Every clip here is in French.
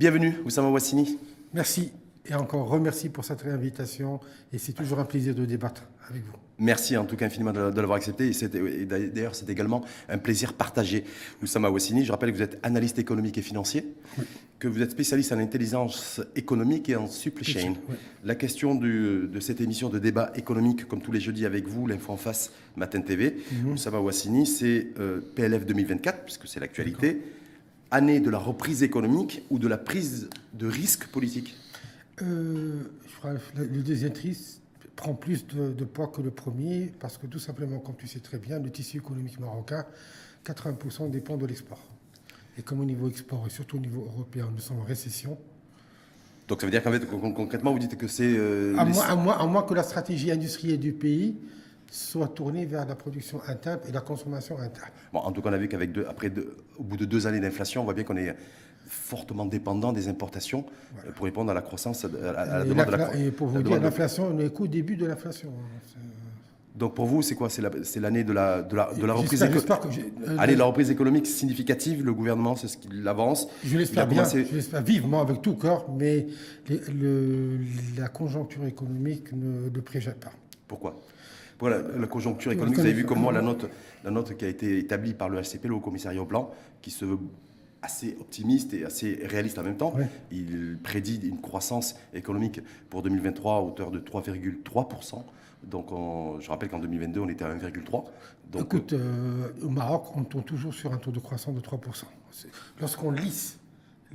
Bienvenue, Oussama Wassini. Merci et encore remercie pour cette réinvitation et c'est toujours un plaisir de débattre avec vous. Merci en tout cas infiniment de, l'avoir accepté. Et, d'ailleurs, c'est également un plaisir partagé. Oussama Wassini, je rappelle que vous êtes analyste économique et financier, que vous êtes spécialiste en intelligence économique et en supply chain. La question de cette émission de débat économique, comme tous les jeudis avec vous, l'info en face, Matin TV, mm Oussama Wassini, c'est euh, PLF 2024, puisque c'est l'actualité. Année de la reprise économique ou de la prise de risque politique euh, je crois, Le deuxième triste prend plus de, poids que le premier, parce que tout simplement, comme tu sais très bien, le tissu économique marocain, 80% dépend de l'export. Et comme au niveau export, et surtout au niveau européen, nous sommes en récession. Donc ça veut dire qu'en fait, concrètement, vous dites que c'est... Euh, à, moins, à, moins, que la stratégie industrielle du pays soit tournée vers la production interne et la consommation interne. Bon, en tout cas, on a vu qu'après, après au bout de deux années d'inflation, on voit bien qu'on est fortement dépendant des importations euh, pour répondre à la croissance, à la, demande de la Et pour vous dire, l'inflation, on est qu'au début de l'inflation. Hein, Donc pour vous, c'est quoi? C'est l'année de la, de la, de la reprise économique euh, Allez, la reprise économique significative, le gouvernement, c'est ce qu'il avance. Je l'espère bien, je l'espère vivement, avec tout cœur, mais le, la conjoncture économique ne le préjette pas. Pourquoi? Voilà, la conjoncture économique, vous avez vu comment la note, la note qui a été établie par le HCP, le Haut Commissariat au Plan, qui se veut assez optimiste et assez réaliste en même temps. Il prédit une croissance économique pour 2023 à hauteur de 3,3%. Donc je rappelle qu'en 2022, on était à 1,3%. Donc, Écoute, euh, au Maroc, on tourne toujours sur un taux de croissance de 3%. Lorsqu'on lisse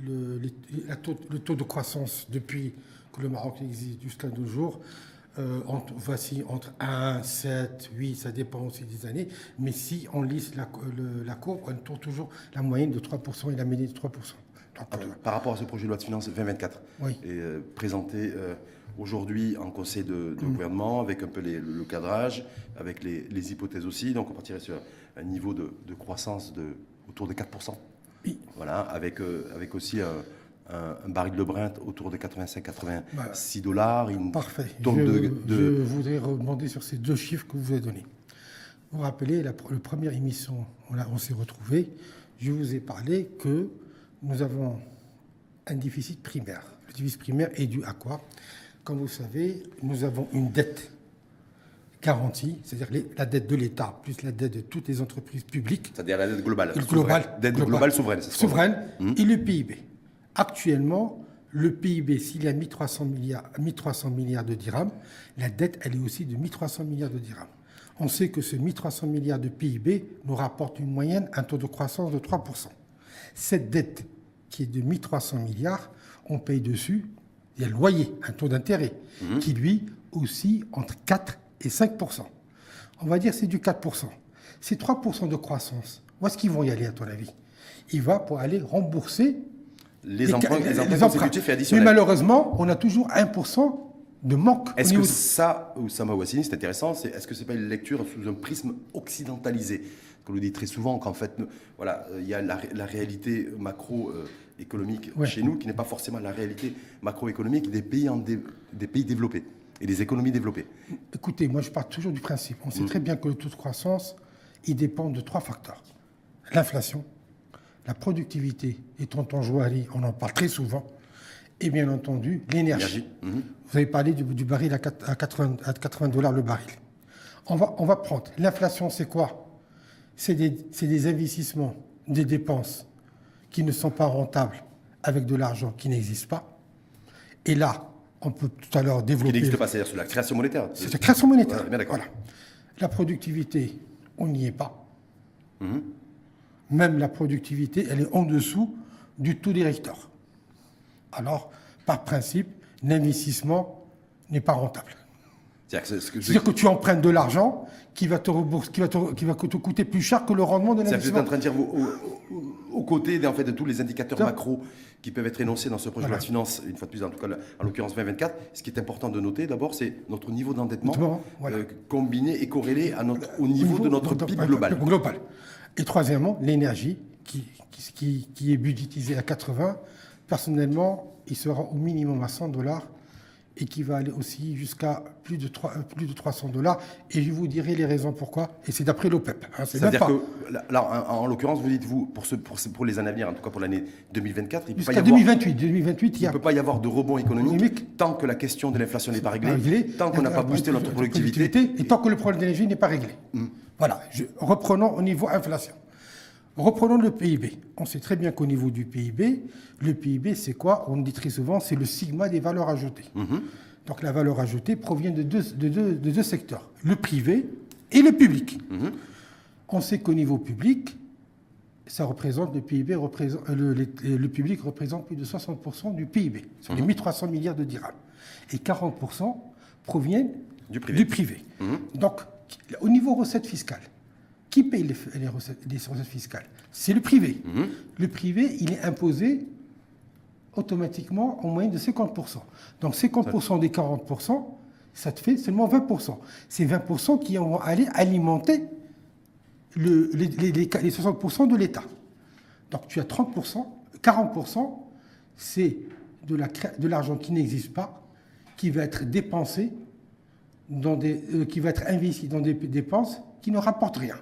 le, le, taux, de croissance depuis que le Maroc existe jusqu'à nos jours, euh, entre, voici entre 1, 7, 8, ça dépend aussi des années. Mais si on lisse la, la courbe, on tourne toujours la moyenne de 3% et la médiane de 3%. Ah, par rapport à ce projet de loi de finances 2024, oui. et, euh, présenté euh, aujourd'hui en conseil de, mm. gouvernement, avec un peu le, cadrage, avec les, hypothèses aussi. Donc on partirait sur un niveau de, croissance de, autour de 4%. Oui. Voilà, avec, avec aussi un, baril de Brent autour de 85-86 dollars. Parfait. je, voudrais rebondir sur ces deux chiffres que vous avez donnés. Vous vous rappelez, la, première émission, on, on s'est retrouvés, je vous ai parlé que nous avons un déficit primaire. Le déficit primaire est dû à quoi? Comme vous savez, nous avons une dette garantie, c'est-à-dire la dette de l'État plus la dette de toutes les entreprises publiques. C'est-à-dire la dette globale. Globale. Dette globale, souveraine. Souveraine. Hum. Et le PIB. Actuellement, le PIB, s'il 1300 milliards, 1300 milliards de dirhams, la dette, elle est aussi de 1300 milliards de dirhams. On sait que ce 1300 milliards de PIB nous rapporte une moyenne, un taux de croissance de 3%. Cette dette, qui est de 1300 milliards, on paye dessus, il y a le loyer, un taux d'intérêt, mhm. qui lui aussi entre 4 et 5%. On va dire c'est du 4%. Ces 3% de croissance, où est-ce qu'ils vont y aller à ton avis? Il va pour aller rembourser les, emprunts, les, emprunts et additionnels. Mais malheureusement, on a toujours 1% de manque. Est-ce que ça, Oussama Ouassini, c'est intéressant, est-ce que ce n'est pas une lecture sous un prisme occidentalisé Qu'on nous dit très souvent qu'en fait, voilà, il y a la, réalité macroéconomique chez nous qui n'est pas forcément la réalité macroéconomique des pays, en des pays développés et des économies développées. Écoutez, moi je pars toujours du principe. On sait mm. très bien que le taux de croissance, il dépend de trois facteurs. L'inflation, la productivité et tonton Joari, on en parle très souvent, et bien entendu l'énergie. Mhm. Vous avez parlé du, baril à 80, dollars le baril. On va, on va prendre. L'inflation, c'est quoi? C'est des, des, investissements, des dépenses qui ne sont pas rentables avec de l'argent qui n'existe pas. Et là, on peut tout à l'heure développer. Qui n'existe pas, c'est-à-dire sur la création monétaire. C'est la création monétaire. voilà. La productivité, on n'y est pas. Mhm même la productivité, elle est en dessous du taux directeur. Alors, par principe, l'investissement n'est pas rentable. C'est-à-dire que, tu empruntes de l'argent qui va te rembourser, qui va te, qui va te coûter plus cher que le rendement de l'investissement. Êtes en train de dire, aux côtés en fait, de tous les indicateurs macro qui peuvent être énoncés dans ce projet de loi de finances, une fois de plus, en tout cas, en l'occurrence 2024, ce qui est important de noter d'abord, c'est notre niveau d'endettement euh, combiné et corrélé à notre, au niveau, de notre PIB global. global. Et troisièmement, l'énergie, qui, qui, est budgétisée à 80. Personnellement, il sera au minimum à 100 dollars et qui va aller aussi jusqu'à plus de, 3, plus de 300 dollars. Et je vous dirai les raisons pourquoi. Et c'est d'après l'OPEP. Hein, C'est-à-dire que, là, en, l'occurrence, vous dites, vous, pour, ce, pour, pour, les années à venir, en tout cas pour l'année 2024, il Jusqu'à 2028, 2028, il ne peut pas y avoir de rebond économique, tant que la question de l'inflation n'est pas réglée, tant qu'on n'a pas boosté notre productivité. Et tant que le problème d'énergie n'est pas réglé. Hum. Voilà. reprenons au niveau inflation. Reprenons le PIB. On sait très bien qu'au niveau du PIB, le PIB, c'est quoi? On dit très souvent, c'est le sigma des valeurs ajoutées. Mhm. Donc la valeur ajoutée provient de deux, de deux, secteurs, le privé et le public. Mhm. On sait qu'au niveau public, ça représente, le PIB représente, le, le, public représente plus de 60% du PIB, sur les 1300 mhm. milliards de dirhams. Et 40% proviennent du privé. Donc, au niveau recettes fiscales, qui paye les, recettes, fiscales? C'est le privé. Mhm. Le privé, il est imposé automatiquement en moyenne de 50%. Donc 50% des 40%, ça te fait seulement 20%. C'est 20% qui vont aller alimenter le, les, 60% de l'État. Donc tu as 30%, 40%, c'est de l'argent qui n'existe pas, qui va être dépensé, dans des, euh, qui va être investi dans des dépenses qui ne rapportent rien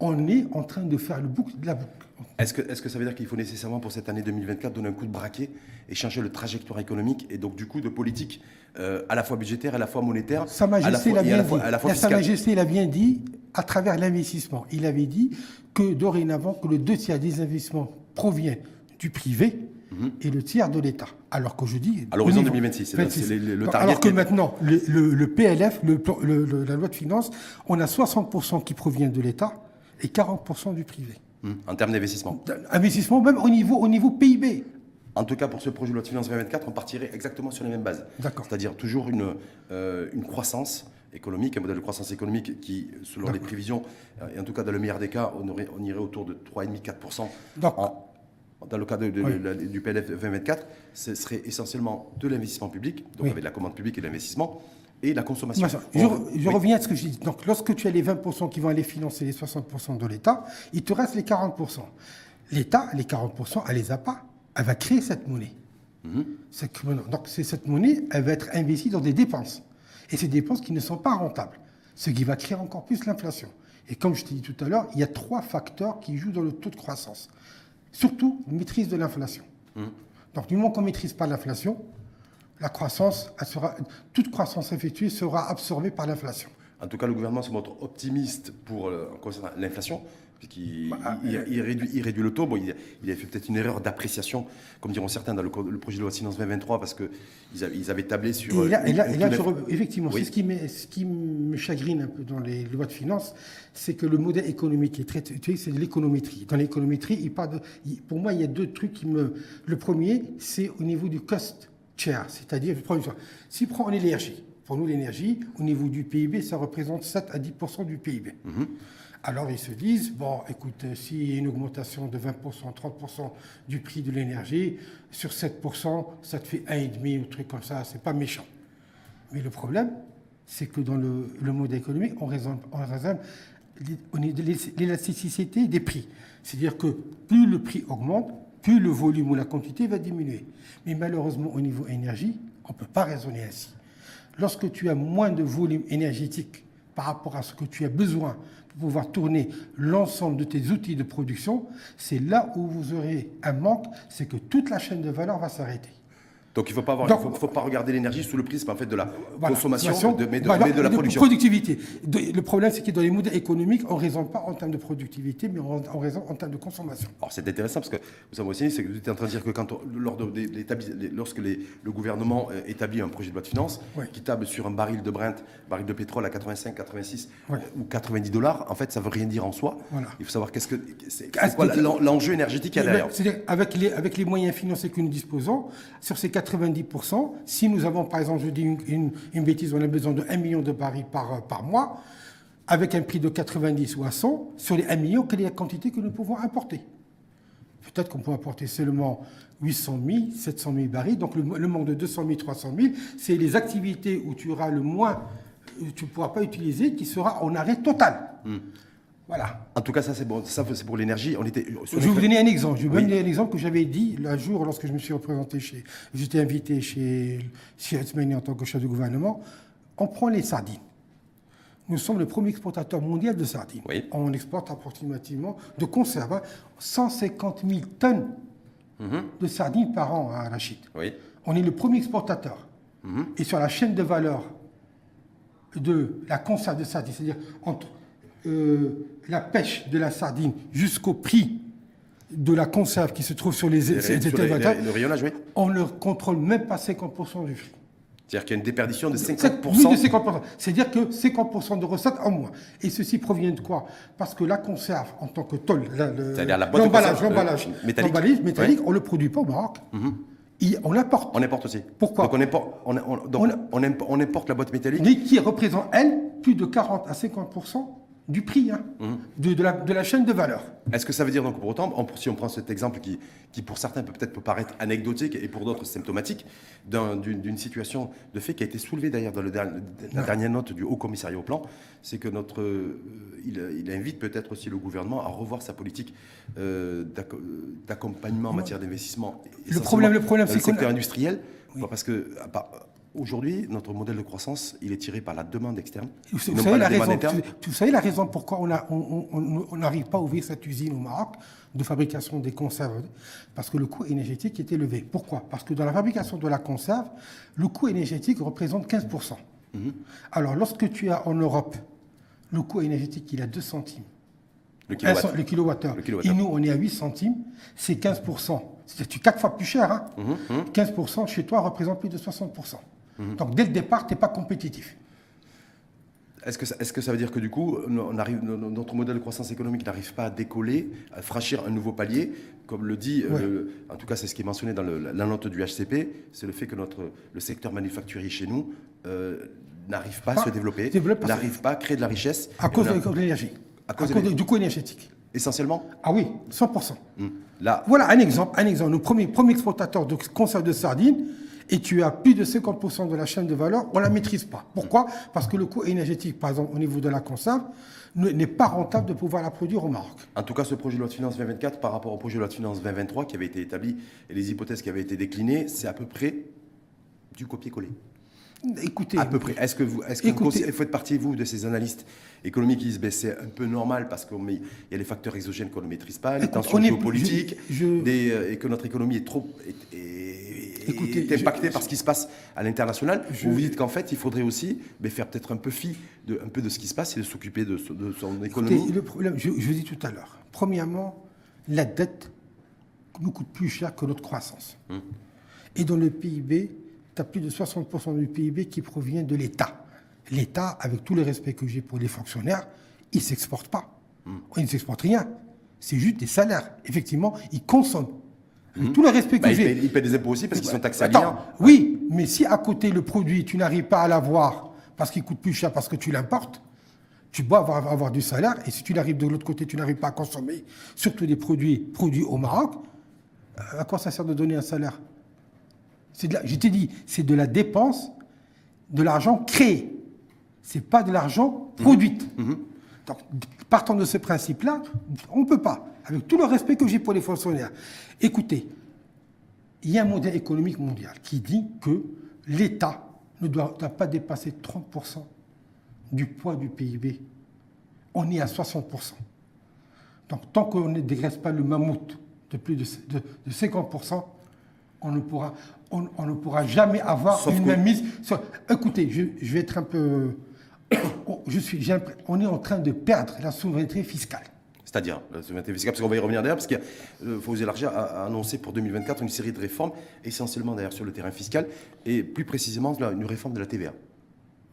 on est en train de faire le boucle de la boucle. Est-ce que, est que ça veut dire qu'il faut nécessairement pour cette année 2024 donner un coup de braquet et changer le trajectoire économique et donc du coup de politique euh, à la fois budgétaire, à la fois monétaire Sa Majesté l'a bien dit. Sa Majesté l'a bien dit à travers l'investissement. Il avait dit que dorénavant que le deux tiers des investissements provient du privé mhm. et le tiers de l'État. Alors que je dis... À l'horizon 2026, c'est le, target. Alors que maintenant, le, PLF, la loi de finances, on a 60% qui provient de l'État et 40% du privé. Hmm. En termes d'investissement Investissement, même au niveau, au niveau PIB. En tout cas, pour ce projet de loi de finances 2024, on partirait exactement sur les mêmes bases. D'accord. C'est-à-dire toujours une, euh, une croissance économique, un modèle de croissance économique qui, selon les prévisions, euh, et en tout cas dans le meilleur des cas, on, aurait, on irait autour de 3,5-4%. Dans le cas de, du PLF 2024, ce serait essentiellement de l'investissement public, donc avec la commande publique et l'investissement, et la consommation. Je, reviens à ce que je dis. Donc, lorsque tu as les 20% qui vont aller financer les 60% de l'État, il te reste les 40%. L'État, les 40%, elle les a pas. Elle va créer cette monnaie. Mhm. Donc, cette monnaie, elle va être investie dans des dépenses. Et ces dépenses qui ne sont pas rentables. Ce qui va créer encore plus l'inflation. Et comme je t'ai dit tout à l'heure, il y a trois facteurs qui jouent dans le taux de croissance. Surtout, maîtrise de l'inflation. Mhm. Donc, du moment qu'on ne maîtrise pas l'inflation, la croissance, sera, toute croissance effectuée sera absorbée par l'inflation. En tout cas, le gouvernement se montre optimiste pour euh, l'inflation, puisqu'il bah, euh, il, réduit, réduit, le taux. Bon, il, a fait peut-être une erreur d'appréciation, comme diront certains dans le, projet de loi de finances 2023, parce qu'ils avaient, ils avaient tablé sur... Et là, effectivement, ce, qui ce qui me chagrine un peu dans les lois de finances, c'est que le modèle économique est très... c'est de l'économétrie. Dans l'économétrie, il parle pour moi, il y a deux trucs qui me... Le premier, c'est au niveau du cost c'est-à-dire, si on prend l'énergie, pour nous l'énergie, au niveau du PIB, ça représente 7 à 10% du PIB. Mhm. Alors ils se disent, bon, écoute, s'il y a une augmentation de 20% 30% du prix de l'énergie, sur 7% ça te fait 1,5 ou truc comme ça, c'est pas méchant. Mais le problème, c'est que dans le, le, mode économique, on raisonne, on raisonne l'élasticité des prix. C'est-à-dire que plus le prix augmente, plus le volume ou la quantité va diminuer. Mais malheureusement, au niveau énergie, on ne peut pas raisonner ainsi. Lorsque tu as moins de volume énergétique par rapport à ce que tu as besoin pour pouvoir tourner l'ensemble de tes outils de production, c'est là où vous aurez un manque, c'est que toute la chaîne de valeur va s'arrêter. Donc il ne faut, pas faut, pas regarder l'énergie sous le prisme en fait, de la consommation, de, mais, de, de, la production. productivité. le problème, c'est que dans les modèles économiques, on ne raisonne pas en termes de productivité, mais on, on raisonne en termes de consommation. Alors c'est intéressant parce que vous savez aussi, c'est que vous êtes en train de dire que quand lors de, lorsque les, le gouvernement euh, établit un projet de loi de finances qui table sur un baril de Brent, baril de pétrole à 85, 86 ou 90 dollars, en fait, ça ne veut rien dire en soi. Il faut savoir qu'est-ce que c'est l'enjeu énergétique qu'il y a derrière. Avec les, avec les moyens financiers que nous disposons, sur ces 90%. Si nous avons, par exemple, je dis une, bêtise, on a besoin de 1 million de barils par, par mois, avec un prix de 90 ou à 100, sur les 1 million, quelle est la quantité que nous pouvons importer Peut-être qu'on peut importer seulement 800 000, 700 000 barils. Donc le, manque de 200 000, 300 000, c'est les activités où tu auras le moins, tu ne pourras pas utiliser, qui sera en arrêt total. Hmm. Voilà. En tout cas, ça c'est bon. Ça c'est pour l'énergie. On était. Je vais vous donner un exemple. Je vais vous donner un exemple que j'avais dit le jour lorsque je me suis représenté chez. J'étais invité chez Sietzmani en tant que chef de gouvernement. On prend les sardines. Nous sommes le premier exportateur mondial de sardines. Oui. On exporte approximativement de conserve hein, 150 000 tonnes de sardines par an à la Chine. Oui. On est le premier exportateur. Et sur la chaîne de valeur de la conserve de sardines, c'est-à-dire entre euh, la pêche de la sardine jusqu'au prix de la conserve qui se trouve sur les, sur les- les- le rayonnage, oui. on ne contrôle même pas 50% du prix. C'est-à-dire qu'il y a une déperdition de Oui, 50%. de 50%. C'est-à-dire que 50% de recettes en moins. Et ceci provient de quoi? Parce que la conserve, en tant que tôle, le- l'emballage, conserve, l'emballage, euh, métallique. métallique, Ouais. on ne le produit pas au Maroc. Il- on l'apporte. On importe aussi. Pourquoi? Donc on importe, on, on- donc on importe la boîte métallique. Mais qui représente, elle, plus de 40 à 50% du prix hein, Mmh. de, de la, de la chaîne de valeur. Est-ce que ça veut dire donc pour autant, on- si on prend cet exemple qui, qui pour certains peut peut-être peut paraître anecdotique et pour d'autres symptomatique, d'un- d'une situation de fait qui a été soulevée d'ailleurs dans le la dernière note du Haut Commissariat au Plan, c'est que notre, euh, il, il invite peut-être aussi le gouvernement à revoir sa politique euh, d'acc- euh, d'accompagnement en matière d'investissement. Le problème- le problème, c'est a- secteur industriel, parce que à part- aujourd'hui notre modèle de croissance, il est tiré par la demande externe, Vous, savez pas la raison, interne. vous, vous savez la raison pourquoi on a- n'arrive pas à ouvrir cette usine au Maroc de fabrication des conserves? Parce que le coût énergétique est élevé. Pourquoi? Parce que dans la fabrication de la conserve, le coût énergétique représente 15%. Mhm. Alors lorsque tu as en Europe le coût énergétique, il est à 2 centimes. Le kilowattheure. Et nous, on est à 8 centimes, c'est 15%. C'est 4 fois plus cher. Hein Mhm, 15% chez toi représente plus de 60%. Donc dès le départ, tu n'es pas compétitif. Est-ce que, ça, est-ce que ça veut dire que du coup, on arrive, no- no- notre modèle de croissance économique n'arrive pas à décoller, à franchir un nouveau palier? Comme le dit, euh, Ouais. en tout cas c'est ce qui est mentionné dans le- la, note du HCP, c'est le fait que notre, le secteur manufacturier chez nous euh, n'arrive pas à se développer, n'arrive pas à créer de la richesse. À cause de l'énergie. À À cause de- du coût énergétique. Essentiellement, Ah oui, 100%. hum, là, Voilà un exemple. Un exemple. Nos premiers, premiers exportateurs de conserve de sardines, et tu as plus de 50% de la chaîne de valeur, on ne la maîtrise pas. Pourquoi? Parce que le coût énergétique, par exemple, au niveau de la conserve, ne- n'est pas rentable de pouvoir la produire au Maroc. en tout cas ce projet de loi de finances 2024 par rapport au projet de loi de finances 2023 qui avait été établi et les hypothèses qui avaient été déclinées, c'est à peu près du copier-coller. Écoutez, À peu près. Est-ce que vous, est-ce que vous, Écoutez- considérez- faites partie, vous, de ces analystes économiques qui disent ben, c'est un peu normal parce qu'il y a les facteurs exogènes qu'on ne maîtrise pas, les tensions géopolitiques, je- je- des, euh, et que notre économie est trop est, est- Écoutez, est je- par ce qui se passe à l'international Vous vous dites qu'en fait, il faudrait aussi faire peut-être un peu fi de, un peu de ce qui se passe et de s'occuper de, so- de son économie. Écoutez, le problème, je, je vous dis tout à l'heure. Premièrement, la dette nous coûte plus cher que notre croissance. Hum. Et dans le PIB, tu as plus de 60% du PIB qui provient de l'État. L'État, avec tout le respect que j'ai pour les fonctionnaires, il ne s'exporte pas. Hum. Il ne s'exporte rien. C'est juste des salaires. Effectivement, il consomme. Avec tout le respect que Bah, ils, j'ai. ils paient des impôts aussi parce qu'ils sont taxés à bien. oui, mais si à côté le produit, tu n'arrives pas à l'avoir parce qu'il coûte plus cher parce que tu l'importes, tu dois avoir, avoir du salaire. Et si tu n'arrives de l'autre côté, tu n'arrives pas à consommer, surtout des produits produits au Maroc, euh, à quoi ça sert de donner un salaire? C'est de la- Je t'ai dit, c'est de la dépense, de l'argent créé. C'est pas de l'argent produit. Donc, partant de ce principe-là, on ne peut pas. Avec tout le respect que j'ai pour les fonctionnaires. Écoutez, il y a un modèle économique mondial qui dit que l'État ne doit, doit pas dépasser 30% du poids du PIB. On est à 60%. Donc tant qu'on ne dégraisse pas le mammouth de plus de, de- de 50%, on ne pourra, on, on ne pourra jamais avoir Sauf une que- même mise. sur- Écoutez, je, je vais être un peu... l'impression- on est en train de perdre la souveraineté fiscale. C'est-à-dire la souveraineté fiscale, parce qu'on va y revenir d'ailleurs, parce qu'il a, faut élargir, a, annoncé pour 2024 une série de réformes, essentiellement d'ailleurs sur le terrain fiscal, et plus précisément une réforme de la TVA.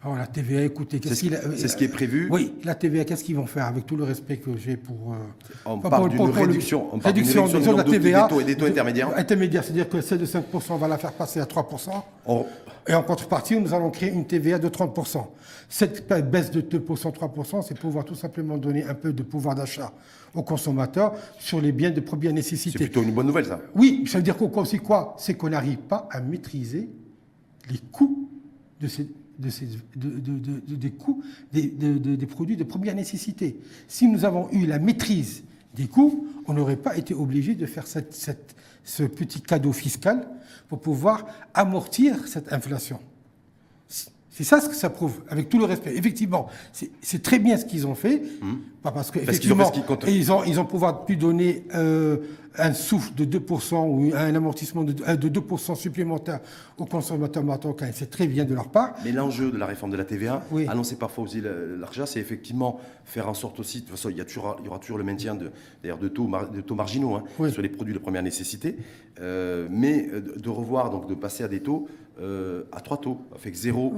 Oh, la TVA, écoutez, C'est qu'est-ce ce, qu'il c'est ce qui est prévu. Oui, la TVA, qu'est-ce qu'ils vont faire avec tout le respect que j'ai pour. euh, On parle pour- le- réduction, on parle d'une réduction, de la TVA. des taux et des taux intermédiaires. Intermédiaire, c'est-à-dire que celle de 5%, on va la faire passer à 3%. On- Et en contrepartie, nous allons créer une TVA de 30%. Cette baisse de 2%, 3%, c'est pouvoir tout simplement donner un peu de pouvoir d'achat aux consommateurs sur les biens de première c'est nécessité. plutôt une bonne nouvelle, ça. Oui, ça veut dire aussi quoi? C'est qu'on n'arrive pas à maîtriser les coûts de ces, de ces, des coûts des, produits de première nécessité. Si nous avons eu la maîtrise des coûts, on n'aurait pas été obligé de faire cette, ce petit cadeau fiscal pour pouvoir amortir cette inflation. C'est ça ce que ça prouve, avec tout le respect. Effectivement, c'est très bien ce qu'ils ont fait, hum. pas parce qu'effectivement, ils, ont, ils ont pouvoir pu donner euh, souffle de 2% ou un amortissement de, 2% supplémentaire aux consommateurs marocains. C'est très bien de leur part. Mais l'enjeu de la réforme de la TVA, annoncé parfois aussi l'ARJA, c'est effectivement faire en sorte aussi, de toute façon, il y, a toujours, il y aura toujours le maintien de, de, taux, de taux marginaux hein, sur les produits de première nécessité, euh, mais euh, de revoir, donc de passer à des taux euh, à trois taux, avec 0%,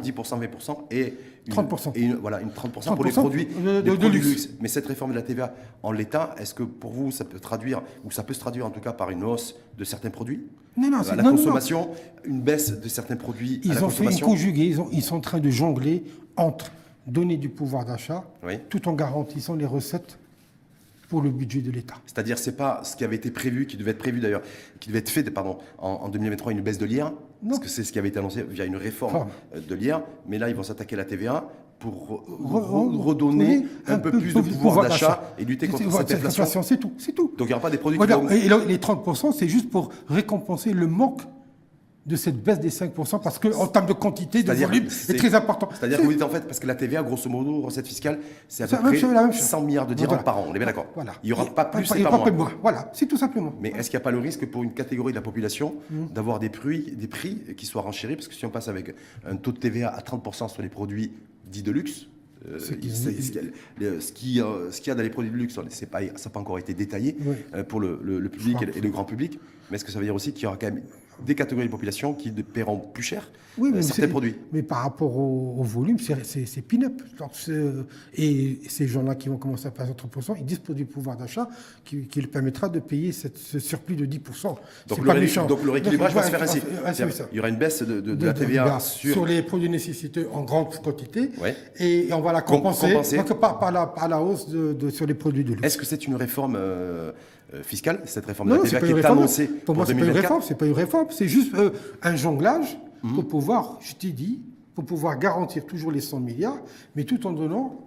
10%, 20% et 30%. Et voilà, une 30%, pour les produits, de, luxe. Mais cette réforme de la TVA en l'état, est-ce que pour vous, ça peut traduire, ou ça peut se traduire en tout cas par une hausse de certains produits? Non, non, à la consommation, une baisse de certains produits ils à la ont fait une conjuguée, ils, ils, sont en train de jongler entre donner du pouvoir d'achat tout en garantissant les recettes pour le budget de l'État. C'est-à-dire, c'est pas ce qui avait été prévu, qui devait être prévu d'ailleurs, qui devait être fait, pardon, en, 2023, une baisse de l'IR, parce que c'est ce qui avait été annoncé via une réforme euh, de l'IR, mais là, ils vont s'attaquer à la TVA pour redonner un, peu, plus de pouvoir, d'achat et lutter contre cette inflation. C'est tout, c'est tout. Donc il n'y aura pas des produits qui vont... Et les 30%, c'est juste pour récompenser le manque de cette baisse des 5% parce qu'en termes de quantité, de volume, c'est très important. C'est-à-dire que vous dites en fait, parce que la TVA, grosso modo, recette fiscale, c'est à peu près 100 milliards de dirhams par an, on est bien d'accord voilà. Il n'y aura pas plus et pas, moins. Voilà, c'est tout simplement. Mais est-ce qu'il n'y a pas le risque pour une catégorie de la population mmh. d'avoir des prix, des prix qui soient renchéris? Parce que si on passe avec un taux de TVA à 30% sur les produits dits de luxe, euh, ce qu'il y, a dans les produits de luxe, ça n'a pas encore été détaillé euh, pour le, public et le grand public. Mais est-ce que ça veut dire aussi qu'il y aura quand même des catégories de population qui paieront plus cher oui, mais euh, certains produits. Mais par rapport au, volume, c'est pin-up. Et ces gens-là qui vont commencer à payer 30%, ils disposent du pouvoir d'achat qui, qui, leur permettra de payer cette, ce surplus de 10%. Donc, le, donc le rééquilibrage va se faire ainsi. Il y aura une baisse de, la TVA sur... les produits nécessités en grande quantité et, on va la compenser, par, la, par, la, hausse de, sur les produits de luxe. Est-ce que c'est une réforme euh, fiscale, cette réforme de la TVA qui est annoncée pour, moi, c'est pas une réforme, c'est pas une réforme, c'est juste euh, un jonglage pour mhm. pouvoir, je t'ai dit, pour pouvoir garantir toujours les 100 milliards, mais tout en donnant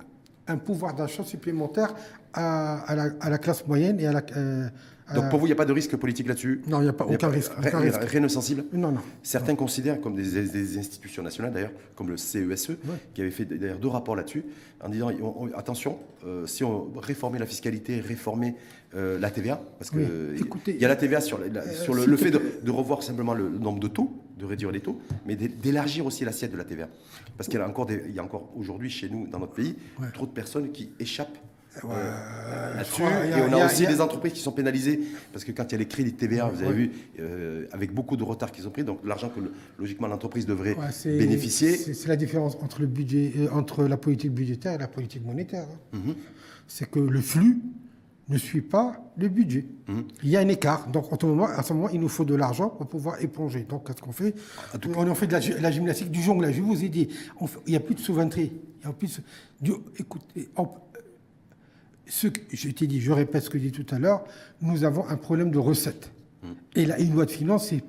un pouvoir d'achat supplémentaire à, la, classe moyenne et à la, euh, donc pour vous, il n'y a pas de risque politique là-dessus? Non, il n'y a pas aucun, risque, Rien de sensible? Non, non. Certains considèrent, comme des, institutions nationales d'ailleurs, comme le CESE, e, qui avait fait d'ailleurs deux rapports là-dessus, en disant attention, euh, si on réformait la fiscalité, réformait euh, la TVA, parce qu'il y a la TVA sur, euh, sur le, fait de, revoir simplement le nombre de taux, de réduire les taux, mais d'élargir aussi l'assiette de la TVA. Parce qu'il y a encore, il y a encore aujourd'hui chez nous, dans notre pays, trop de personnes qui échappent et on a, aussi des entreprises qui sont pénalisées parce que quand il y a les crédits de TVA, vous avez vu, euh, avec beaucoup de retard qu'ils ont pris, donc l'argent que logiquement l'entreprise devrait bénéficier. C'est la différence entre le budget, euh, entre la politique budgétaire et la politique monétaire. Hein. Mhm. C'est que le flux ne suit pas le budget. Mhm. Il y a un écart. Donc, à ce, moment, à ce moment, il nous faut de l'argent pour pouvoir éponger. Donc, qu'est-ce qu'on fait? On fait de la, gymnastique du jonglage. Je vous ai dit, il n'y a plus de souveraineté. Il y a plus de, écoutez, ce que, je dit, je répète ce que j'ai dit tout à l'heure, nous avons un problème de recettes. Et une loi de finances, c'est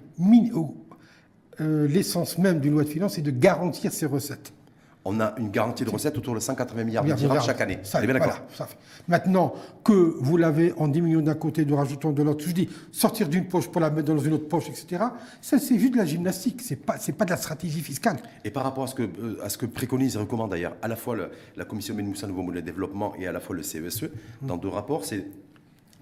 euh, l'essence même d'une loi de finances, c'est de garantir ces recettes on a une garantie de recettes autour de 180 milliards de dirhams chaque année. Ça, bien d'accord. Maintenant que vous l'avez en diminuant d'un côté, de rajoutant de l'autre, je dis sortir d'une poche pour la mettre dans une autre poche, etc. Ça, c'est juste de la gymnastique. C'est pas, pas de la stratégie fiscale. Et par rapport à ce que, euh, à ce que préconise et recommande d'ailleurs à la fois la Commission Benmoussa Nouveau Modèle de Développement et à la fois le CESE, e, dans deux rapports, c'est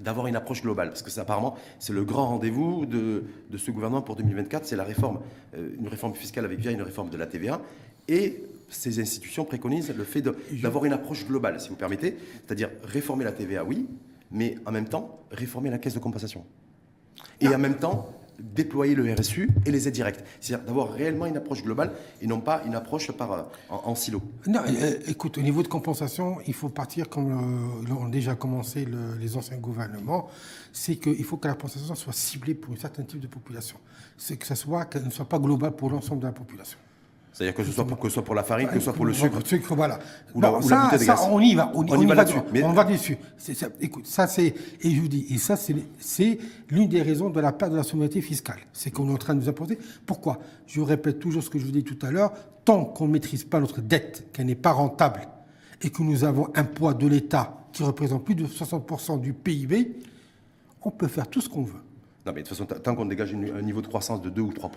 d'avoir une approche globale. Parce que apparemment, c'est le grand rendez-vous de, de, ce gouvernement pour 2024, c'est la réforme, euh, une réforme fiscale avec via une réforme de la TVA. Et ces institutions préconisent le fait d'avoir une approche globale, si vous permettez, c'est-à-dire réformer la TVA, oui, mais en même temps, réformer la caisse de compensation. Et en même temps, déployer le RSU et les aides directes. C'est-à-dire d'avoir réellement une approche globale et non pas une approche par, euh, en, silo. Non, euh, écoute, au niveau de compensation, il faut partir comme euh, l'ont déjà commencé les anciens gouvernements, c'est qu'il faut que la compensation soit ciblée pour un certain type de population. C'est que ça soit, qu'elle ne soit pas globale pour l'ensemble de la population. C'est-à-dire que ce soit pour, que ce soit pour la farine, que ce soit pour le sucre. voilà. Ou la- ou ça, ça, on y va. On, On on y va va là-dessus, mais- On va dessus. Ça, écoute, ça c'est et je vous dis et ça c'est l'une des raisons de la perte de la souveraineté fiscale. C'est qu'on est en train de nous imposer. Pourquoi? Je répète toujours ce que je vous dis tout à l'heure. Tant qu'on ne maîtrise pas notre dette, qu'elle n'est pas rentable, et que nous avons un poids de l'État qui représente plus de 60% du PIB, on peut faire tout ce qu'on veut. Non, mais de toute façon, tant qu'on dégage une- un niveau de croissance de 2 ou 3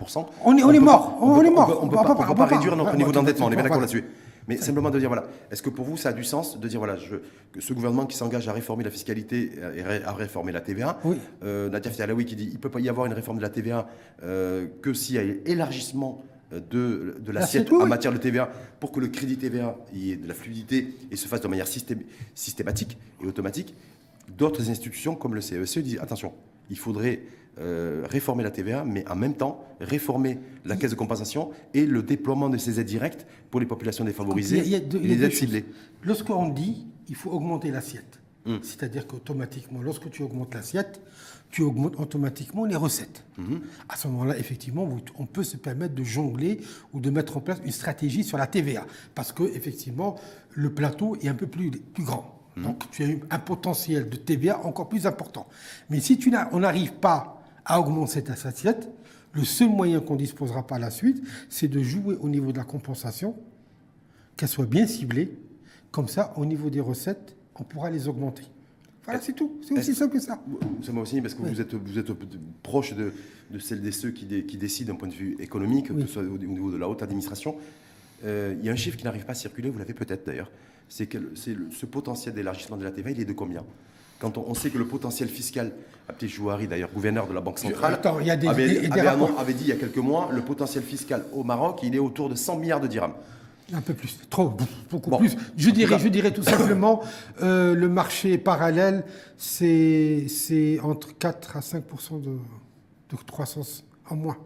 On est- on est mort, on est mort. On peut- On peut pas- peut peut réduire notre niveau d'endettement, on est bien d'accord là-dessus. Mais simplement de dire, voilà, est-ce que pour vous, ça a du sens de dire, voilà, je- que ce gouvernement qui s'engage à réformer la fiscalité et à réformer la TVA, Oui. euh, Nadia Fialaoui qui dit, il ne peut pas y avoir une réforme de la TVA euh, que s'il y a élargissement de, de l'assiette en oui. matière de TVA pour que le crédit TVA y ait de la fluidité et se fasse de manière systém- systématique et automatique. D'autres institutions comme le CESE disent attention, il faudrait euh, réformer la TVA, mais en même temps réformer la caisse de compensation et le déploiement de ces aides directes pour les populations défavorisées Il y a- il y a deux- et les aides ciblées. Lorsqu'on dit il faut augmenter l'assiette, Hmm. c'est-à-dire qu'automatiquement, lorsque tu augmentes l'assiette, tu augmentes automatiquement les recettes. Hmm. À ce moment-là, effectivement, on peut se permettre de jongler ou de mettre en place une stratégie sur la TVA, parce que effectivement, le plateau est un peu plus, plus grand. Hmm. Donc, tu as eu un potentiel de TVA encore plus important. Mais si tu on n'arrive pas à augmenter cette assiette, le seul moyen qu'on disposera par la suite, c'est de jouer au niveau de la compensation qu'elles soient bien ciblées. Comme ça, au niveau des recettes, on pourra les augmenter. Voilà, c'est tout. C'est aussi simple que ça. Ça m'a aussi parce que vous êtes, vous êtes proche de, de celles et ceux qui, dé- qui décident d'un point de vue économique, que ce soit au, au niveau de la haute administration. Euh, il y a un chiffre qui n'arrive pas à circuler, vous l'avez peut-être d'ailleurs, c'est ce potentiel d'élargissement de la TVA, il est de combien? Quand on, on sait que le potentiel fiscal, Abdel Jouari d'ailleurs, gouverneur de la Banque centrale, Attends, il y a des- avait, des- des avait rapports. annon- avait dit il y a quelques mois, le potentiel fiscal au Maroc, il est autour de 100 milliards de dirhams. Un peu plus, trop, beaucoup Bon. plus. Je dirais, tout cas- je dirais tout simplement, euh, le marché parallèle, c'est entre 4 à 5 de, de croissance en moins.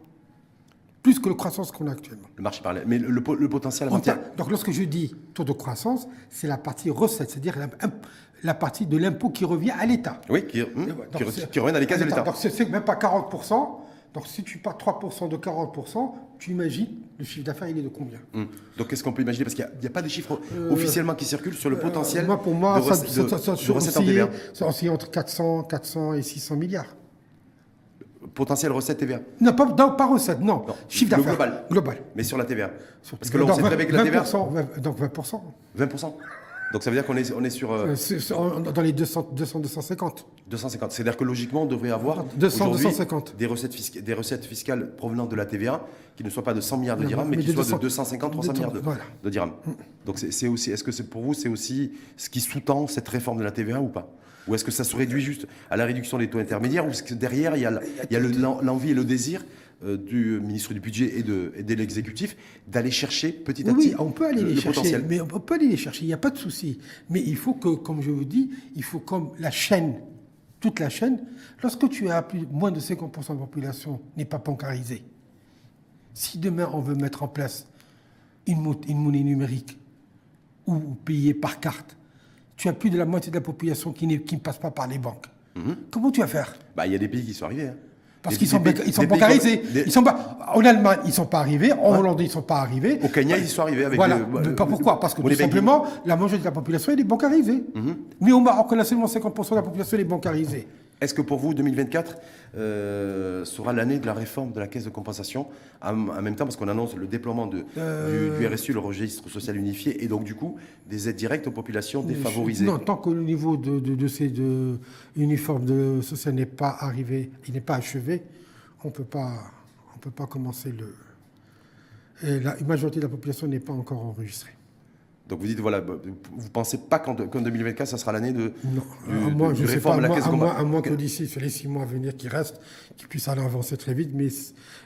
Plus que la croissance qu'on a actuellement. Le marché parallèle. Mais le, le po- le potentiel en matière. Donc lorsque je dis taux de croissance, c'est la partie recette, c'est-à-dire la, partie de l'impôt qui revient à l'État. Oui, qui, qui, donc c'est- qui reviennent à les caisses de l'État. Donc c'est même pas 40%. Donc si tu pars 3% de 40%, tu imagines le chiffre d'affaires, il est de combien? Hum. Donc qu'est-ce qu'on peut imaginer Parce qu'il n'y a, pas de chiffres officiellement qui circulent sur le potentiel Euh, Moi, pour moi, de, ça, de- ça, ça, de recettes en oscillait- TVA. ça oscillait entre 400, 400 et 600 milliards. Potentiel recette TVA. Non, pas, non, pas recette, non. Non, Chiffre d'affaires. global. Global. Mais sur la TVA. Parce que là, on sait très bien que la TVA, 20%, 20%, donc 20%. 20%. Donc ça veut dire qu'on est, on est sur euh, Euh, dans les 200, 200 250. 250. C'est-à-dire que logiquement, on devrait avoir 200, aujourd'hui 250. Des, recettes fisca- des recettes fiscales provenant de la TVA qui ne soient pas de 100 milliards de Non, dirhams, mais, mais qui soient 200, de 250, 300 milliards de, voilà. de dirhams. Donc c'est c'est aussi, est-ce que c'est pour vous, c'est aussi ce qui sous-tend cette réforme de la TVA ou pas? Ou est-ce que ça se réduit juste à la réduction des taux intermédiaires Ou est-ce que derrière, il y a, le- l'envie et le désir euh, du ministre du Budget et de, et de l'exécutif d'aller chercher petit à Oui, petit oui, on peut aller le- les le chercher, potentiel mais on peut aller les chercher, il n'y a pas de souci. Mais il faut que, comme je vous dis, il faut comme la chaîne, toute la chaîne, lorsque tu as plus, moins de 50% de la population n'est pas bancarisée, si demain on veut mettre en place une, une monnaie numérique ou payer par carte, tu as plus de la moitié de la population qui, n'est- qui ne passe pas par les banques. Comment tu vas faire? Bah, il y a des pays qui sont arrivés. hein. Parce qu'ils sont, des ils sont des bancarisés. des- Ils sont pas- en Allemagne, ils ne sont pas arrivés. En Hollande, ils ne sont pas arrivés. Au Kenya, ils y sont arrivés avec Voilà. le- pas pourquoi? Parce que tout simplement, la majorité de la population est bancarisée. Mhm. Mais au Maroc, on a seulement 50% de la population est bancarisée. Est-ce que pour vous, 2024 euh, sera l'année de la réforme de la caisse de compensation en, en même temps, parce qu'on annonce le déploiement de, Euh. du, du RSU, le registre social unifié, et donc du coup des aides directes aux populations défavorisées Non, tant que le niveau de, de, de ces deux uniformes de social n'est pas arrivé, il n'est pas achevé, on on peut pas commencer le. Et la majorité de la population n'est pas encore enregistrée. Donc vous dites, voilà, vous pensez pas qu'en qu'en 2024, ça sera l'année de, Non, du, à moins, de- je du sais réforme pas, de la à moins, caisse de à moins- que d'ici, sur les six mois à venir qui restent, qu'ils puissent aller avancer très vite, mais,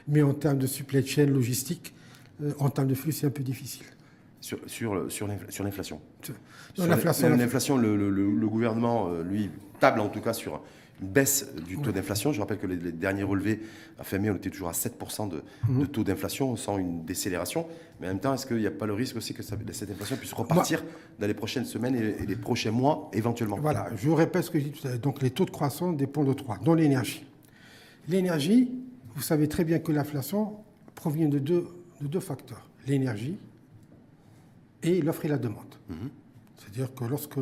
mais en termes de supply chain logistique, euh, en termes de flux, c'est un peu difficile. sur, sur, sur l'infl- sur l'inflation. Sur l'inflation, l'in- L'inflation, le, le- le- le gouvernement, euh, lui, table en tout cas sur une baisse du taux d'inflation. Je rappelle que les, les derniers relevés à fin mai, on était toujours à 7% de, Mhm. de taux d'inflation sans une décélération. Mais en même temps, est-ce qu'il n'y a pas le risque aussi que ça- cette inflation puisse repartir dans les prochaines semaines et, et les prochains mois éventuellement? Voilà, je répète ce que je dis tout à l'heure. Donc les taux de croissance dépendent de trois, dont l'énergie. L'énergie, vous savez très bien que l'inflation provient de deux, de deux facteurs. l'énergie et l'offre et la demande. C'est-à-dire que lorsque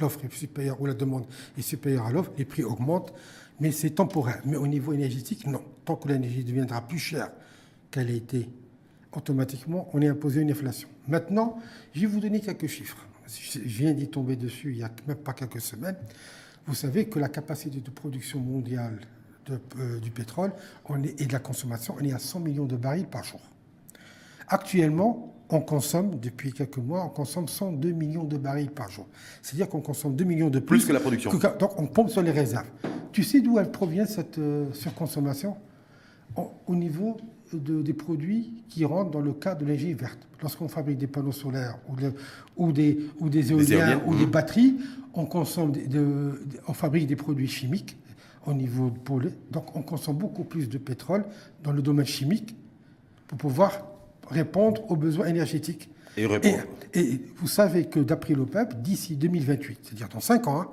l'offre est supérieure ou la demande est supérieure à l'offre, les prix augmentent, mais c'est temporaire. Mais au niveau énergétique, non. Tant que l'énergie deviendra plus chère qu'elle a été, automatiquement, on est imposé une inflation. Maintenant, je vais vous donner quelques chiffres. Je viens d'y tomber dessus il n'y a même pas quelques semaines. Vous savez que la capacité de production mondiale euh, du pétrole et de la consommation, on est à 100 millions de barils par jour. Actuellement, on consomme, depuis quelques mois, on consomme 102 millions de barils par jour. C'est-à-dire qu'on consomme 2 millions de plus. Plus que la production. que- donc on pompe sur les réserves. Tu sais d'où elle provient, cette euh, surconsommation? Au- Au niveau de- des produits qui rentrent dans le cadre de l'énergie verte. Lorsqu'on fabrique des panneaux solaires ou, des, ou des éoliens éoliennes, ou des mhm. batteries, on, consomme des- de- on fabrique des produits chimiques au niveau de Donc on consomme beaucoup plus de pétrole dans le domaine chimique pour pouvoir répondre aux besoins énergétiques. Et. Et, et vous savez que d'après l'OPEP, d'ici 2028, c'est-à-dire dans 5 ans, hein,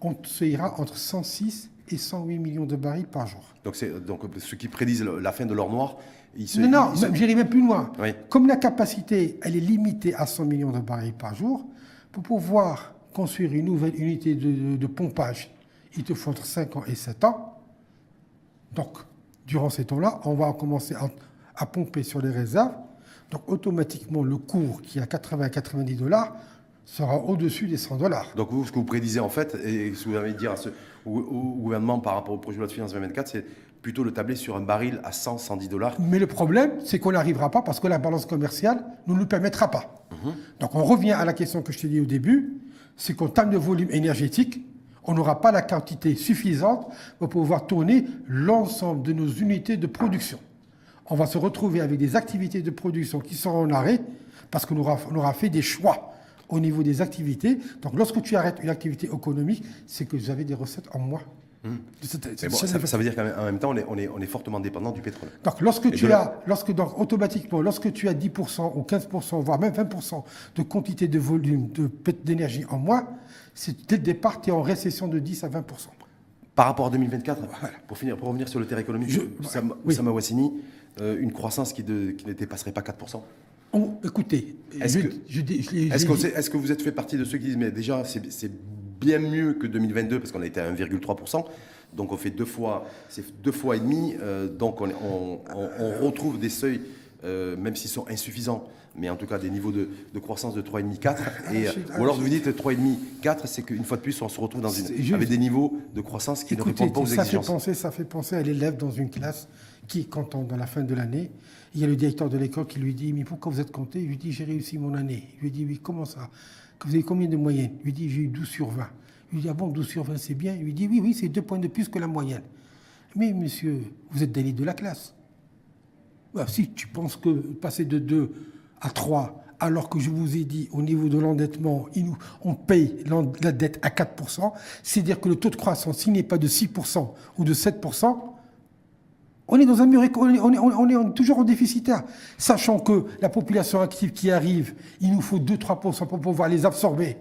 on se ira entre 106 et 108 millions de barils par jour. Donc, donc ceux qui prédisent la fin de l'or noir, ils se. non, non, se- j'irai même plus loin. Oui. Comme la capacité, elle est limitée à 100 millions de barils par jour, pour pouvoir construire une nouvelle unité de, de- de pompage, il te faut entre 5 ans et 7 ans. Donc, durant ces temps-là, on va commencer à, à pomper sur les réserves. Donc, automatiquement, le cours qui est à 80 à 90 dollars sera au-dessus des 100 dollars. Donc, vous, ce que vous prédisez, en fait, et ce que vous avez dit à ce- au, au gouvernement par rapport au projet de loi de finances 2024, c'est plutôt de tabler sur un baril à 100, 110 dollars. Mais le problème, c'est qu'on n'arrivera pas parce que la balance commerciale ne nous le permettra pas. Donc on revient à la question que je t'ai dit au début, c'est qu'en termes de volume énergétique, on n'aura pas la quantité suffisante pour pouvoir tourner l'ensemble de nos unités de production. On va se retrouver avec des activités de production qui seront en arrêt parce qu'on aura, on aura fait des choix au niveau des activités. Donc lorsque tu arrêtes une activité économique, c'est que vous avez des recettes en moins. Mais bon, c'est- ça, ça veut dire qu'en même- temps, on est, on est, on est fortement dépendant du pétrole. donc, lorsque Et tu as, lorsque donc automatiquement, lorsque tu as 10% ou 15%, voire même 20% de quantité de volume de d'énergie en moins, dès le départ, tu es en récession de 10 à 20%. Par rapport à 2024, pour, finir, pour revenir sur le terrain économique, Je- Sam- oui. Oussama Wassini, euh, une croissance qui, de- qui ne dépasserait pas 4%. On- écoutez, Est-ce que- vous êtes fait partie de ceux qui disent, mais déjà, c'est bien mieux que 2022, parce qu'on a été à 1,3%, donc on fait deux fois, c'est deux fois et demi, euh, donc on, on- on- on retrouve des seuils, euh, même s'ils sont insuffisants, mais en tout cas des niveaux de, de croissance de 3,5, 4, et, euh, Rachid, ou alors vous dites 3,5, 4, c'est qu'une fois de plus, on se retrouve dans une, avec des niveaux de croissance qui ne Écoutez, répondent pas aux ça fait penser, ça fait penser à l'élève dans une classe qui, quand on, dans la fin de l'année, il y a le directeur de l'école qui lui dit Mais pourquoi vous êtes compté? Il lui dit J'ai réussi mon année. Il lui dit Oui, comment ça? Vous avez combien de moyenne Il lui dit J'ai eu 12 sur 20. Il lui dit Ah bon, 12 sur 20, c'est bien? Il lui dit Oui, oui, c'est deux points de plus que la moyenne. Mais monsieur, vous êtes d'élite de la classe. Bah, si tu penses que passer de 2 à 3, alors que je vous ai dit au niveau de l'endettement, on paye la dette à 4%, c'est-à-dire que le taux de croissance, s'il n'est pas de 6% ou de 7%, on est dans un mur, on est, on est- on toujours en déficitaire. Sachant que la population active qui arrive, il nous faut 2-3% pour pouvoir les absorber.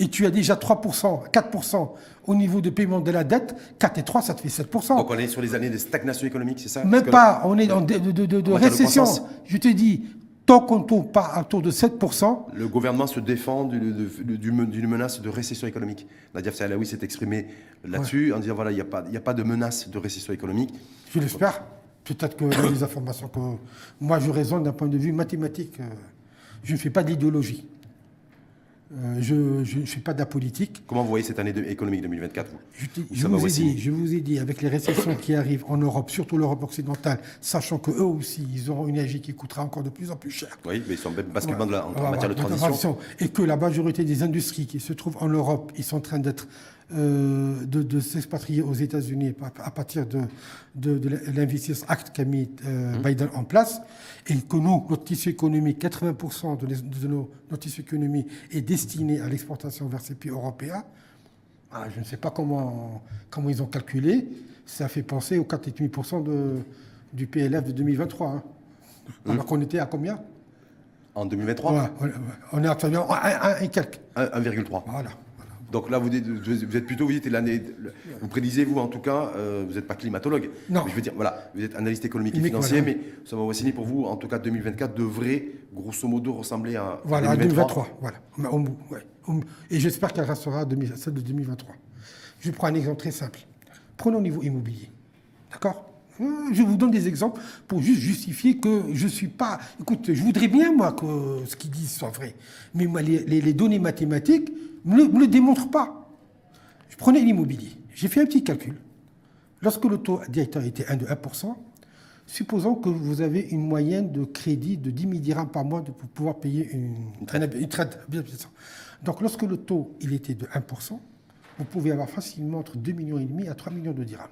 Et tu as déjà 3%, 4% au niveau de paiement de la dette, 4 et 3, ça te fait 7%. Donc on est sur les années de stagnation économique, c'est ça? Même Parce pas, on est dans de, de- récession. Je te dis, tant qu'on ne tourne pas autour de 7%, Le gouvernement se défend du- du- d'une menace de récession économique. Nadia Alaoui s'est exprimé là-dessus en disant voilà, il n'y a, pas- il y a pas de menace de récession économique. je l'espère. Peut-être que les informations que moi je raisonne d'un point de vue mathématique. euh, je ne fais pas. Euh, je je ne fais pas de la politique. Comment vous voyez cette année de- économique 2024 vous? Je, vous ai dit, je vous ai dit, avec les récessions qui arrivent en Europe, surtout l'Europe occidentale, sachant qu'eux aussi, ils auront une énergie qui coûtera encore de plus en plus cher. Oui, mais ils sont basculement la- en, en matière de transition. Et que la majorité des industries qui se trouvent en Europe, ils sont en train d'être euh, de, de s'expatrier aux États-Unis à, partir de, de, de Act qu'a mis euh, Mmh. Biden en place, et que nous, notre tissu économique, 80% de, les- de nos, notre tissu économique est destiné à l'exportation vers ces pays européens. Ah, je ne sais pas comment, comment ils ont calculé. Ça fait penser aux 4,5% de, du PLF de 2023. hein. Mmh. Alors qu'on était à combien? En 2023, Ouais, ouais, ouais. On est actuellement à 1 et quelques. 1,3. Voilà. Donc là, vous, dites- vous êtes plutôt, vous dites l'année, vous prédisez, vous en tout cas, euh, vous n'êtes pas climatologue. Non. Mais je veux dire, voilà, vous êtes analyste économique et financier, voilà. mais ça va signer pour vous, en tout cas 2024, devrait grosso modo ressembler à Voilà, 2023. 2023. Voilà. Et j'espère qu'elle restera à 2000 celle de 2023. Je prends un exemple très simple. Prenons au niveau immobilier. D'accord? Je vous donne des exemples pour juste justifier que je ne suis pas. Écoute, je voudrais bien, moi, que ce qu'ils disent soit vrai. Mais moi, les, les- les données mathématiques ne me, le- le démontrent pas. Je prenais l'immobilier. J'ai fait un petit calcul. Lorsque le taux directeur était 1 de 1%, supposons que vous avez une moyenne de crédit de 10 000 dirhams par mois pour pouvoir payer une, une traite. Donc lorsque le taux il était de 1%, vous pouvez avoir facilement entre 2,5 millions et demi à 3 millions de dirhams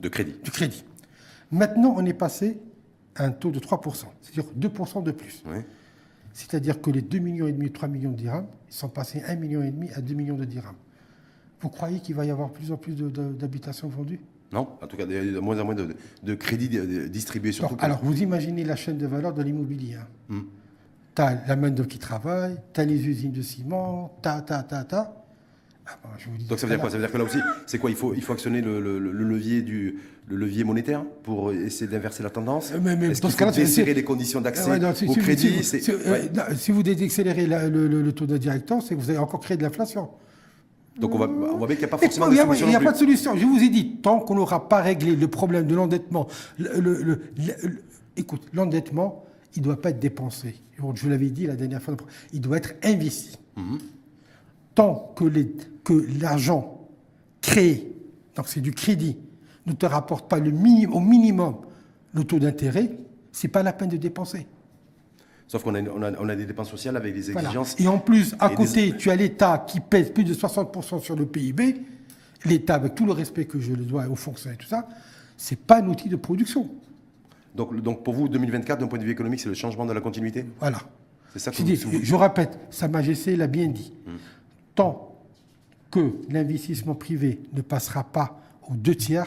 De crédit. du crédit. Maintenant, on est passé à un taux de 3%, c'est-à-dire 2% de plus. Oui. C'est-à-dire que les 2,5 millions et demi, 3 millions de dirhams, ils sont passés 1,5 million et demi à 2 millions de dirhams. Vous croyez qu'il va y avoir de plus en plus d'habitations vendues? Non En tout cas, il y a de moins en moins de, de crédits de- distribués surtout. alors, alors, vous imaginez la chaîne de valeur de l'immobilier. Hmm. Tu as la main-d'œuvre qui travaille, tu as les usines de ciment, ta, ta, ta, ta. Ah, bon, je vous dis Donc ça veut dire quoi? Ça veut dire que là aussi, c'est quoi? Il faut, il faut actionner le, le- le levier du, le levier monétaire pour essayer d'inverser la tendance? Euh, mais- mais Est-ce qu'il faut desserrer les conditions d'accès Ouais, si- au si vous- crédit si vous- c'est- si- ouais. ouais, non, si vous décélérez la- le, le- taux de directeur, c'est que vous allez encore créer de l'inflation. Donc on, va, on voit bien qu'il n'y a pas forcément de n'y solution il y a pas de solution. Je vous ai dit, tant qu'on n'aura pas réglé le problème de l'endettement, le, le- le- le- le- écoute, l'endettement, il ne doit pas être dépensé. Je l'avais dit la dernière fois, il doit être investi. Mhm. Tant que les- que l'argent créé, donc c'est du crédit, ne te rapporte pas le minimum, au minimum le taux d'intérêt, c'est pas la peine de dépenser. Sauf qu'on a, on a, on a des dépenses sociales avec des Voilà. exigences. Et en plus, à côté, des- tu as l'État qui pèse plus de 60% sur le PIB. L'État, avec tout le respect que je le dois aux fonctionnaires et tout ça, c'est pas un outil de production. Donc, pour vous, 2024, d'un point de vue économique, c'est le changement de la continuité? Voilà. C'est ça que Je, vous, dis, vous- je répète, Sa Majesté l'a bien dit. Tant que l'investissement privé ne passera pas aux deux tiers,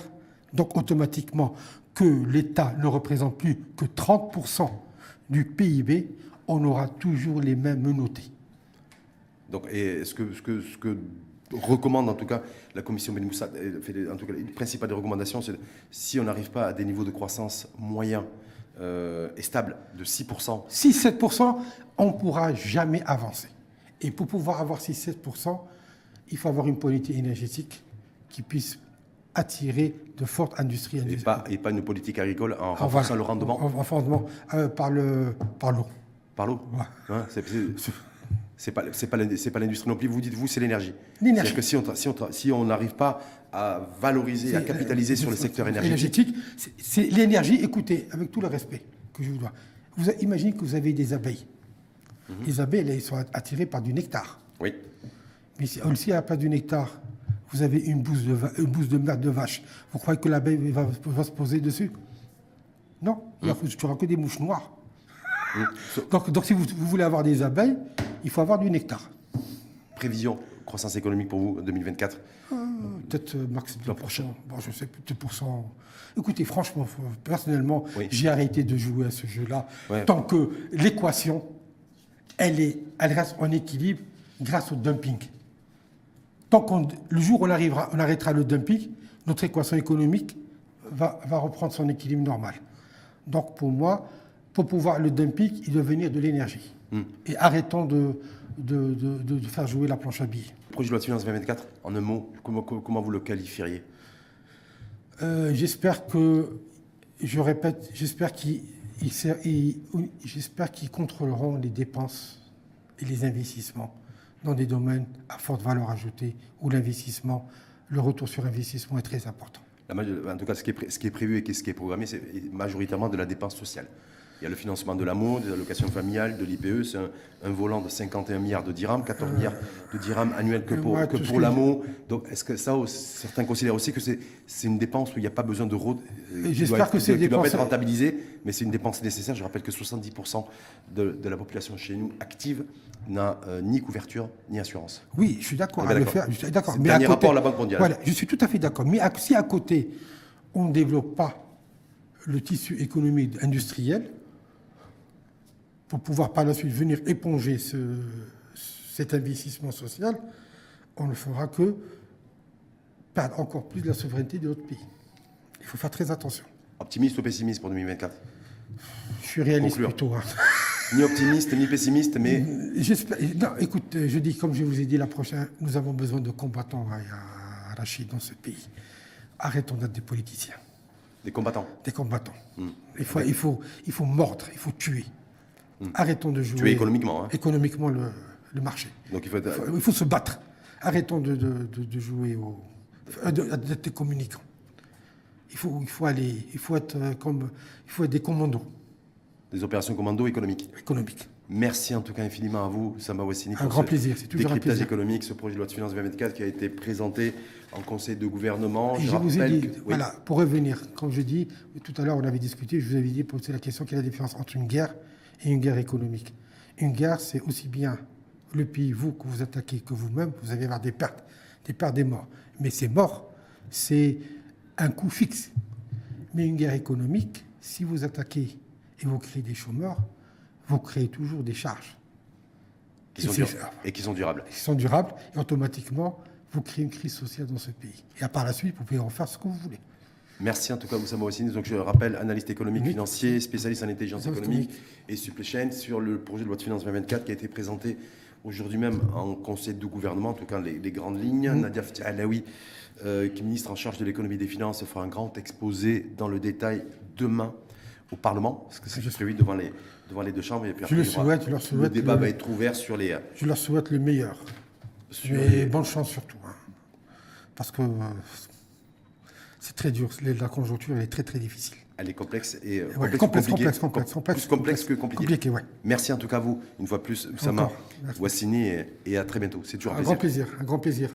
donc automatiquement que l'État ne représente plus que 30% du PIB, on aura toujours les mêmes menottés. Donc, et ce que, ce, que, ce que recommande en tout cas la commission Ben Moussa, euh, en tout cas, les principales des recommandations, c'est si on n'arrive pas à des niveaux de croissance moyens euh, et stables de 6%, 6-7%, on ne pourra jamais avancer. Et pour pouvoir avoir 6-7%, il faut avoir une politique énergétique qui puisse attirer de fortes industries. et pas, et pas une politique agricole en Ah, renforçant le rendement En- en rendement, euh, par le par l'eau. par l'eau. Ouais. Hein, c'est- pas, c'est pas, l'in- c'est pas l'industrie non plus. Vous dites vous, c'est l'énergie. L'énergie. Que si on, si on, si on n'arrive pas à valoriser, à capitaliser euh, sur le secteur énergétique, c'est- l'énergie. Écoutez, avec tout le respect que je vous dois, vous imaginez que vous avez des abeilles. Mhm. Les abeilles, elles sont attirées par du nectar. oui, Mais si, si à la place du nectar, vous avez une bouse de, une bouse de merde de vache, vous croyez que l'abeille va, va se poser dessus? Non, il Mmh. n'y aura que des mouches noires. Donc, donc si vous, vous voulez avoir des abeilles, il faut avoir du nectar. prévision, croissance économique pour vous 2024. Peut-être euh, max 2%. Bon, je sais, peut-être pour cent. Écoutez, franchement, personnellement, Oui. j'ai arrêté de jouer à ce jeu-là. Ouais. Tant que l'équation, elle, est, elle reste en équilibre grâce au dumping. Tant qu'on, le jour où on, arrivera, on arrêtera le dumping, notre équation économique va, va reprendre son équilibre normal. Donc pour moi, pour pouvoir le dumping, il doit venir de l'énergie. Et arrêtons de, de, de- de- faire jouer la planche à billets. Projet de loi de finances 2024, en un mot, comment, comment vous le qualifieriez? Euh, j'espère que, je répète, j'espère ils- j'espère qu'ils contrôleront les dépenses et les investissements dans des domaines à forte valeur ajoutée où l'investissement, le retour sur investissement est très important. En tout cas, ce qui est prévu et ce qui est programmé, c'est majoritairement de la dépense sociale. Il y a le financement de l'AMO, des allocations familiales, de l'IPE, c'est un, un volant de 51 milliards de dirhams, 14 milliards de dirhams annuels que Euh, pour, que l'AMO. Donc, est-ce que ça, certains considèrent aussi que c'est c'est une dépense où il n'y a pas besoin de euh, j'espère que ces qui doit pas dépenses- être rentabilisée, mais c'est une dépense nécessaire. Je rappelle que 70% de, de la population chez nous active n'a euh, ni couverture ni assurance. Oui, je suis d'accord à le d'accord. C'est Mais à dernier côté- rapport à la Banque mondiale. Voilà, je suis tout à fait d'accord. Mais à- si à côté, on ne développe pas le tissu économique industriel, pour pouvoir par la suite venir éponger ce- cet investissement social, on ne fera que perdre encore plus de la souveraineté de notre pays. Il faut faire très attention. Optimiste ou pessimiste pour 2024 Je suis réaliste Conclure. plutôt. hein. Ni optimiste, ni pessimiste, mais J'espère- Non, écoute, je dis, comme je vous ai dit, la prochaine, nous avons besoin de combattants à, à Rachid dans ce pays. Arrêtons d'être des politiciens, des combattants. des combattants. Il, faut, il, faut, il faut mordre, il faut tuer. Arrêtons de jouer Tuer économiquement. hein. économiquement le, le marché. Donc il faut être- Il faut, il faut se battre. Arrêtons de, de- de- de jouer au. euh, d'être des communicants. Il faut, il faut aller. Il faut être euh, comme. Il faut être des commandos des opérations commando économiques. économiques. Merci en tout cas infiniment à vous, Samba Wassini. Un pour grand ce plaisir, c'est toujours un décryptage plaisir. économique, ce projet de loi de finances 2024 qui a été présenté en conseil de gouvernement. Et je vous ai dit, que- oui. voilà, pour revenir, comme je dis, tout à l'heure on avait discuté, je vous avais dit, posé la question quelle est la différence entre une guerre et une guerre économique. Une guerre, c'est aussi bien le pays, vous, que vous attaquez, que vous-même, vous allez avoir des pertes, des pertes, des morts. Mais ces morts, c'est un coût fixe. Mais une guerre économique, si vous attaquez et vous créez des chômeurs, vous créez toujours des charges qui sont c'est- durables. et qui sont durables. qui sont durables et automatiquement, vous créez une crise sociale dans ce pays. Et à par la suite, vous pouvez en faire ce que vous voulez. Merci en tout cas, Moussa Wassini. Donc je rappelle, analyste économique, financier, spécialiste en intelligence économique et supply chain sur le projet de loi de finances 2024 qui a été présenté aujourd'hui même en conseil de gouvernement, en tout cas les, les grandes lignes. Nadia Fati Alaoui, euh, qui est ministre en charge de l'économie et des finances, fera un grand exposé dans le détail demain au Parlement, parce que c'est prévu devant les, devant les deux chambres. Et puis Je le souhaite, je leur Le débat le- va être ouvert sur les... Je leur souhaite le meilleur. Sur Mais bonne chance surtout. hein. Parce que euh, c'est très dur. La conjoncture est très très difficile. Elle est complexe et euh, Ouais, complexe, complexe, compliquée. complexe, complexe, Com- complexe, plus complexe que compliqué. Compliqué, ouais. Merci en tout cas à vous, une fois plus. Merci. Wassini, et, et à très bientôt. C'est toujours un Un grand plaisir, un grand plaisir.